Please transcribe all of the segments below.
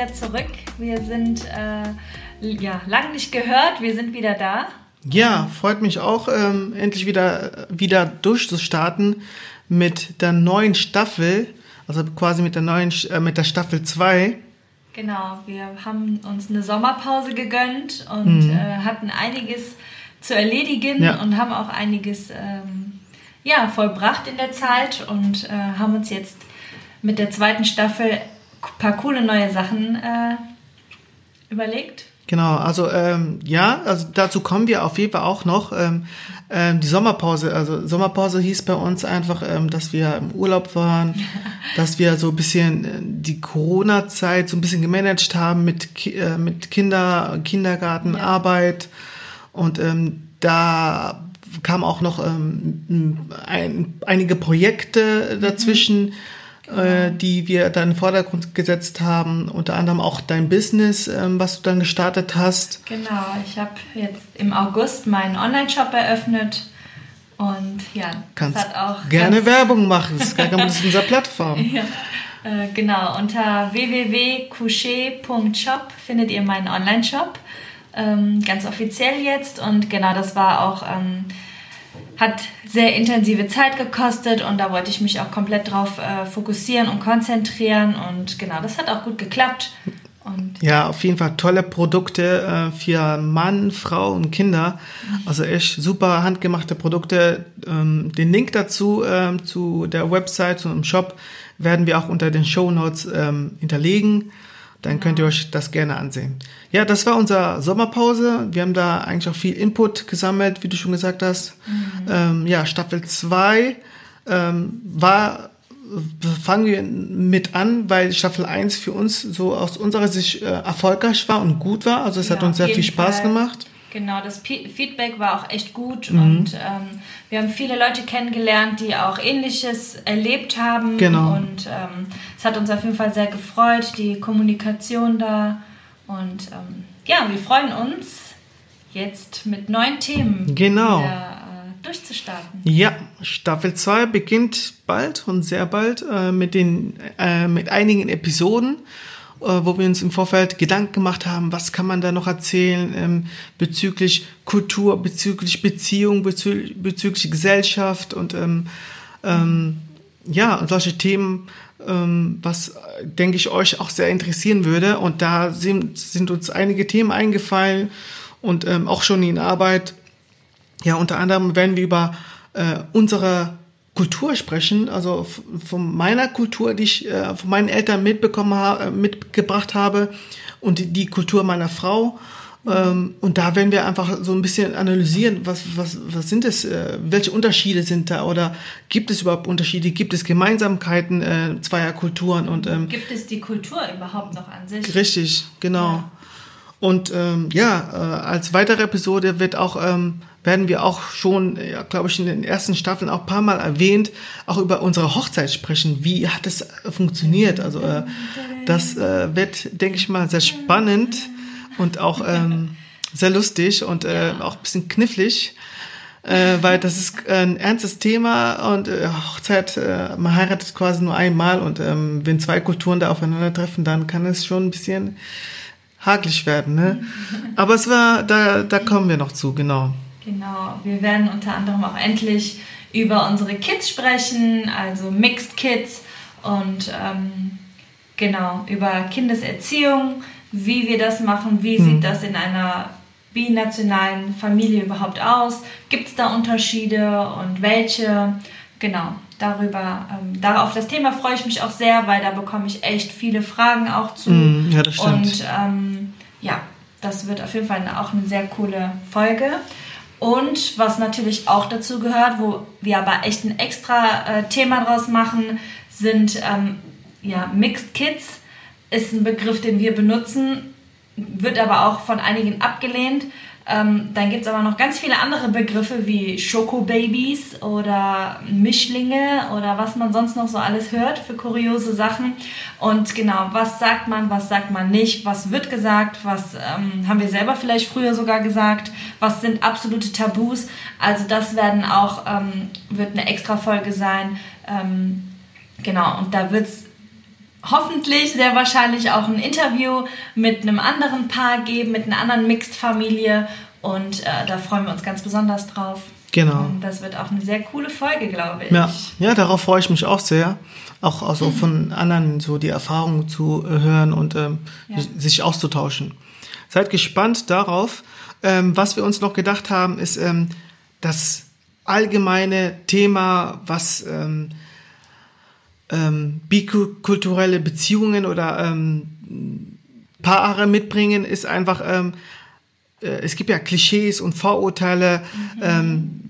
wieder zurück. Wir sind äh, ja lang nicht gehört. Wir sind wieder da. Ja, freut mich auch, ähm, endlich wieder, wieder durchzustarten mit der neuen Staffel, also quasi mit der neuen, äh, mit der Staffel 2. Genau, wir haben uns eine Sommerpause gegönnt und mhm. äh, hatten einiges zu erledigen ja. und haben auch einiges ähm, ja, vollbracht in der Zeit und äh, haben uns jetzt mit der zweiten Staffel ein paar coole neue Sachen äh, überlegt. Genau, also ähm, ja, also dazu kommen wir auf jeden Fall auch noch. Ähm, ähm, die Sommerpause, also Sommerpause hieß bei uns einfach, ähm, dass wir im Urlaub waren, dass wir so ein bisschen äh, die Corona-Zeit so ein bisschen gemanagt haben mit, äh, mit Kinder, Kindergarten, ja. Arbeit und ähm, da kamen auch noch ähm, ein, einige Projekte dazwischen. Mhm äh, die wir dann in den Vordergrund gesetzt haben, unter anderem auch dein Business, ähm, was du dann gestartet hast. Genau, ich habe jetzt im August meinen Online-Shop eröffnet und ja, Kannst das hat auch gerne Werbung machen, das ist gar kein unserer Plattform. ja. Äh, genau, unter www.coucher.shop findet ihr meinen Online-Shop, ähm, ganz offiziell jetzt und genau, das war auch... Ähm, hat sehr intensive Zeit gekostet und da wollte ich mich auch komplett drauf äh, fokussieren und konzentrieren und genau, das hat auch gut geklappt. Und ja, auf jeden Fall tolle Produkte äh, für Mann, Frau und Kinder. Also echt super handgemachte Produkte. Ähm, den Link dazu ähm, zu der Website, zu dem Shop werden wir auch unter den Show Notes ähm, hinterlegen. Dann könnt ihr euch das gerne ansehen. Ja, das war unsere Sommerpause. Wir haben da eigentlich auch viel Input gesammelt, wie du schon gesagt hast. Mhm. Ähm, ja, Staffel 2 ähm, war, fangen wir mit an, weil Staffel 1 für uns so aus unserer Sicht äh, erfolgreich war und gut war. Also es ja, hat uns sehr viel Spaß Fall. gemacht. Genau, das Feedback war auch echt gut mhm. und ähm, wir haben viele Leute kennengelernt, die auch Ähnliches erlebt haben. Genau. Und ähm, es hat uns auf jeden Fall sehr gefreut, die Kommunikation da. Und ähm, ja, wir freuen uns jetzt mit neuen Themen genau. wieder, äh, durchzustarten. Ja, Staffel 2 beginnt bald und sehr bald äh, mit, den, äh, mit einigen Episoden. Äh, wo wir uns im Vorfeld Gedanken gemacht haben, was kann man da noch erzählen ähm, bezüglich Kultur, bezüglich Beziehung, bezü bezüglich Gesellschaft und ähm, ähm, ja, solche Themen, ähm, was, denke ich, euch auch sehr interessieren würde. Und da sind, sind uns einige Themen eingefallen und ähm, auch schon in Arbeit. Ja, unter anderem werden wir über äh, unsere Kultur sprechen, also von meiner Kultur, die ich äh, von meinen Eltern mitbekommen habe, äh, mitgebracht habe und die, die Kultur meiner Frau. Ähm, und da werden wir einfach so ein bisschen analysieren, was, was, was sind es, äh, welche Unterschiede sind da oder gibt es überhaupt Unterschiede, gibt es Gemeinsamkeiten äh, zweier Kulturen und ähm, gibt es die Kultur überhaupt noch an sich? Richtig, genau. Ja. Und ähm, ja, äh, als weitere Episode wird auch ähm, werden wir auch schon, ja, glaube ich, in den ersten Staffeln auch ein paar Mal erwähnt, auch über unsere Hochzeit sprechen. Wie hat es funktioniert? Also äh, das äh, wird, denke ich mal, sehr spannend und auch ähm, sehr lustig und äh, auch ein bisschen knifflig. Äh, weil das ist ein ernstes Thema und äh, Hochzeit, äh, man heiratet quasi nur einmal und ähm, wenn zwei Kulturen da aufeinandertreffen, dann kann es schon ein bisschen haglich werden. Ne? Aber es war, da, da kommen wir noch zu, genau. Genau, wir werden unter anderem auch endlich über unsere Kids sprechen, also Mixed Kids und ähm, genau über Kindeserziehung, wie wir das machen, wie hm. sieht das in einer binationalen Familie überhaupt aus, gibt es da Unterschiede und welche, genau, darüber, ähm, darauf das Thema freue ich mich auch sehr, weil da bekomme ich echt viele Fragen auch zu. Mm, ja, das stimmt. Und ähm, ja, das wird auf jeden Fall auch eine sehr coole Folge. Und was natürlich auch dazu gehört, wo wir aber echt ein extra äh, Thema draus machen, sind ähm, ja, Mixed Kids. Ist ein Begriff, den wir benutzen, wird aber auch von einigen abgelehnt. Ähm, dann gibt es aber noch ganz viele andere Begriffe wie Schokobabys oder Mischlinge oder was man sonst noch so alles hört für kuriose Sachen. Und genau, was sagt man, was sagt man nicht, was wird gesagt, was ähm, haben wir selber vielleicht früher sogar gesagt, was sind absolute Tabus. Also das werden auch, ähm, wird eine extra Folge sein. Ähm, genau, und da wird es hoffentlich sehr wahrscheinlich auch ein Interview mit einem anderen Paar geben, mit einer anderen Mixed-Familie. Und äh, da freuen wir uns ganz besonders drauf. Genau. Und das wird auch eine sehr coole Folge, glaube ich. Ja, ja darauf freue ich mich auch sehr. Auch also von anderen so die Erfahrungen zu äh, hören und ähm, Ja. sich auszutauschen. Seid gespannt darauf. Ähm, was wir uns noch gedacht haben, ist ähm, das allgemeine Thema, was ähm, ähm, bikulturelle Beziehungen oder ähm, Paare mitbringen, ist einfach, ähm, äh, es gibt ja Klischees und Vorurteile ähm,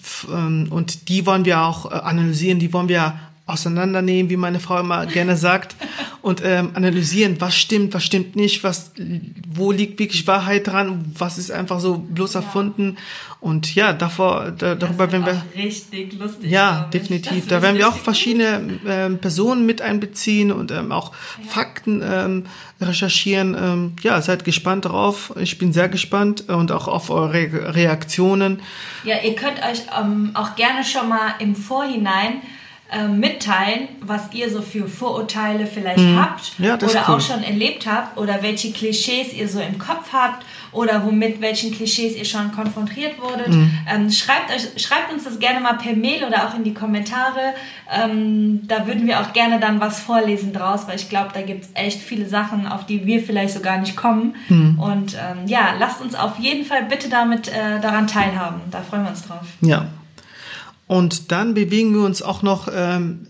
f- ähm, und die wollen wir auch äh, analysieren, die wollen wir auseinandernehmen, wie meine Frau immer gerne sagt, und ähm, analysieren, was stimmt, was stimmt nicht, was, wo liegt wirklich Wahrheit dran, was ist einfach so bloß erfunden. Und ja, davor, da, darüber werden wir. richtig lustig. Ja, definitiv. Da werden wir auch verschiedene ähm, Personen mit einbeziehen und ähm, auch Fakten ähm, recherchieren. Ähm, ja, seid gespannt drauf. Ich bin sehr gespannt und auch auf eure Re Reaktionen. Ja, ihr könnt euch ähm, auch gerne schon mal im Vorhinein ähm, mitteilen, was ihr so für Vorurteile vielleicht habt Mhm. Ja, das ist oder cool. auch schon erlebt habt oder welche Klischees ihr so im Kopf habt oder womit welchen Klischees ihr schon konfrontiert wurdet. Mhm. Ähm, schreibt, euch, schreibt uns das gerne mal per Mail oder auch in die Kommentare. Ähm, da würden wir auch gerne dann was vorlesen draus, weil ich glaube, da gibt es echt viele Sachen, auf die wir vielleicht so gar nicht kommen. Mhm. Und ähm, ja, lasst uns auf jeden Fall bitte damit äh, daran teilhaben. Da freuen wir uns drauf. Ja. Und dann bewegen wir uns auch noch ähm,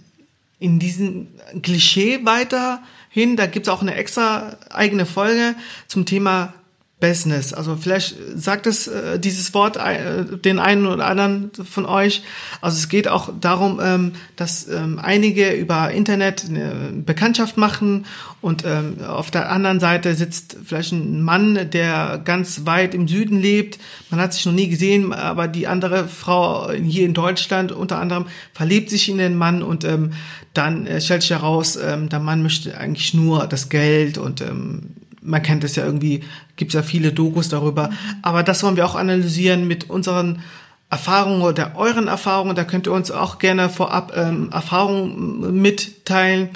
in diesem Klischee weiterhin. Da gibt's auch eine extra eigene Folge zum Thema Business. Also vielleicht sagt es äh, dieses Wort äh, den einen oder anderen von euch. Also es geht auch darum, ähm, dass ähm, einige über Internet eine Bekanntschaft machen und ähm, auf der anderen Seite sitzt vielleicht ein Mann, der ganz weit im Süden lebt. Man hat sich noch nie gesehen, aber die andere Frau hier in Deutschland unter anderem verliebt sich in den Mann und ähm, dann äh, stellt sich heraus, ähm, der Mann möchte eigentlich nur das Geld und ähm, man kennt es ja irgendwie, gibt es ja viele Dokus darüber. Aber das wollen wir auch analysieren mit unseren Erfahrungen oder euren Erfahrungen. Da könnt ihr uns auch gerne vorab ähm, Erfahrungen mitteilen.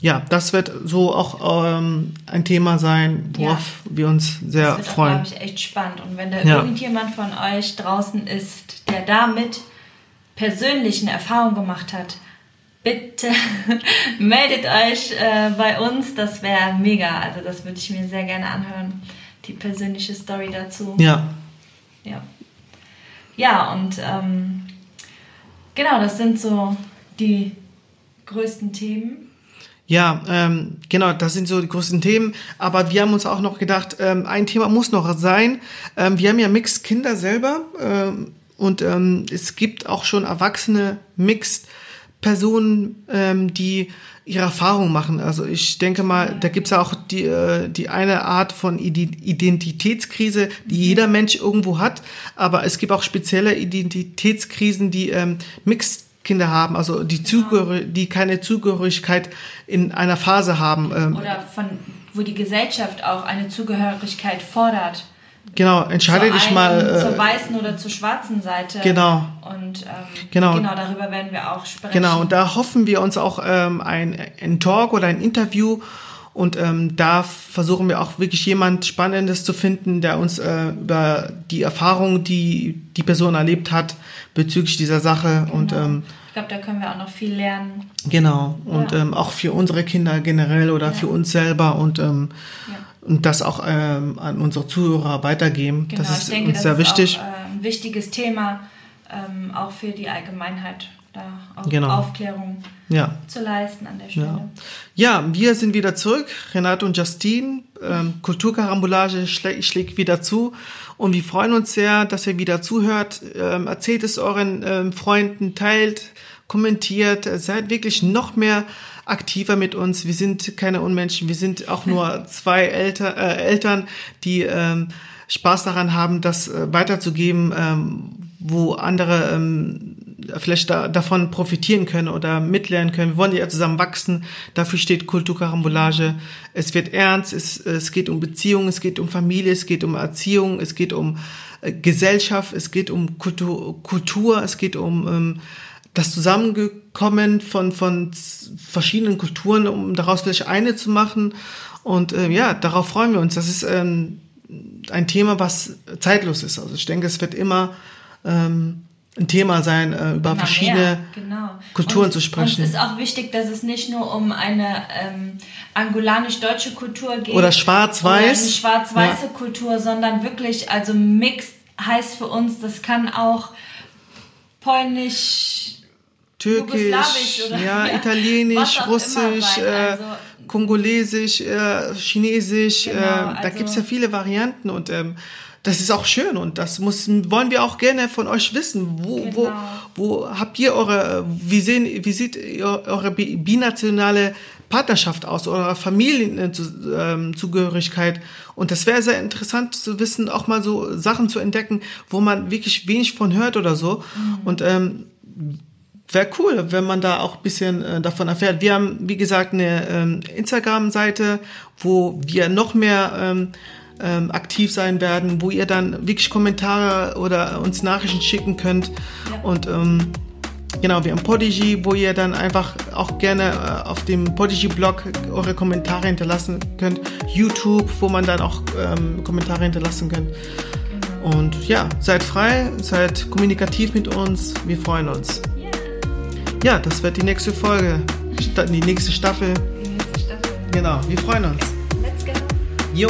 Ja, das wird so auch ähm, ein Thema sein, worauf wir uns sehr Das wird auch, freuen. glaube ich, echt spannend. Und wenn da Ja. irgendjemand von euch draußen ist, der damit persönlich eine Erfahrung gemacht hat, bitte meldet euch äh, bei uns. Das wäre mega. Also das würde ich mir sehr gerne anhören. Die persönliche Story dazu. Ja, Ja, ja und ähm, genau, das sind so die größten Themen. Ja, ähm, genau, das sind so die größten Themen. Aber wir haben uns auch noch gedacht, ähm, ein Thema muss noch sein. Ähm, wir haben ja Mixed Kinder selber ähm, und ähm, es gibt auch schon erwachsene Mixed Personen, ähm, die ihre Erfahrungen machen. Also ich denke mal, da gibt's ja auch die, äh, die eine Art von Ide- Identitätskrise, die jeder Mensch irgendwo hat. Aber es gibt auch spezielle Identitätskrisen, die ähm, Mixed Kinder haben, also die, Zugehör die keine Zugehörigkeit in einer Phase haben. Ähm, Oder von wo die Gesellschaft auch eine Zugehörigkeit fordert. Genau, entscheide zur dich einen, mal. zur Äh, weißen oder zur schwarzen Seite. Genau. Und ähm, Genau. genau. darüber werden wir auch sprechen. Genau, und da hoffen wir uns auch ähm, ein, ein Talk oder ein Interview. Und ähm, da versuchen wir auch wirklich jemand Spannendes zu finden, der uns äh, über die Erfahrung, die die Person erlebt hat, bezüglich dieser Sache und ähm, ich glaube, da können wir auch noch viel lernen. genau und Ja. ähm, auch für unsere Kinder generell oder für uns selber und ähm, Ja. Und das auch ähm, an unsere Zuhörer weitergeben. Genau, das ist ich denke, uns das sehr ist wichtig. auch äh, ein wichtiges Thema, ähm, auch für die Allgemeinheit, da auch Genau. Aufklärung ja. zu leisten an der Stelle. Ja. ja, wir sind wieder zurück. Renate und Justine. Ähm, Kulturkarambolage schlä schlägt wieder zu. Und wir freuen uns sehr, dass ihr wieder zuhört. Ähm, erzählt es euren ähm, Freunden, teilt, kommentiert. Seid wirklich noch mehr aktiver mit uns. Wir sind keine Unmenschen. Wir sind auch nur zwei Elter, äh, Eltern, die ähm, Spaß daran haben, das äh, weiterzugeben, ähm, wo andere ähm, vielleicht da, davon profitieren können oder mitlernen können. Wir wollen ja zusammen wachsen. Dafür steht Kulturkarambolage. Es wird ernst, es, es geht um Beziehungen, es geht um Familie, es geht um Erziehung, es geht um äh, Gesellschaft, es geht um Kultur, Kultur es geht um ähm, das Zusammengekommen von, von verschiedenen Kulturen, um daraus vielleicht eine zu machen. Und äh, ja, darauf freuen wir uns. Das ist ähm, ein Thema, was zeitlos ist. Also ich denke, es wird immer ähm, ein Thema sein, äh, über Immer verschiedene mehr, genau. Kulturen und, zu sprechen. Und es ist auch wichtig, dass es nicht nur um eine ähm, angolanisch-deutsche Kultur geht. Oder schwarz-weiß. Oder schwarz-weiße Kultur, sondern wirklich, also Mixed heißt für uns, das kann auch polnisch, Türkisch, ja, ja, Italienisch, Russisch, äh, Also- Kongolesisch, äh, Chinesisch, Genau, äh, da also- gibt's ja viele Varianten und ähm, das ist auch schön und das muss, wollen wir auch gerne von euch wissen. Wo, wo, Genau. wo habt ihr eure, wie sehen, wie sieht eure bi- binationale Partnerschaft aus, eure Familienzugehörigkeit? Und das wäre sehr interessant zu wissen, auch mal so Sachen zu entdecken, wo man wirklich wenig von hört oder so. Und ähm, Wäre cool, wenn man da auch ein bisschen äh, davon erfährt. Wir haben, wie gesagt, eine ähm, Instagram-Seite, wo wir noch mehr ähm, ähm, aktiv sein werden, wo ihr dann wirklich Kommentare oder uns Nachrichten schicken könnt. Und ähm, genau, wir haben Podigy, wo ihr dann einfach auch gerne äh, auf dem Podigy-Blog eure Kommentare hinterlassen könnt. YouTube, wo man dann auch ähm, Kommentare hinterlassen könnt. Und ja, seid frei, seid kommunikativ mit uns. Wir freuen uns. Ja, das wird die nächste Folge, die nächste Staffel. Die nächste Staffel. Genau, wir freuen uns. Let's go. Jo.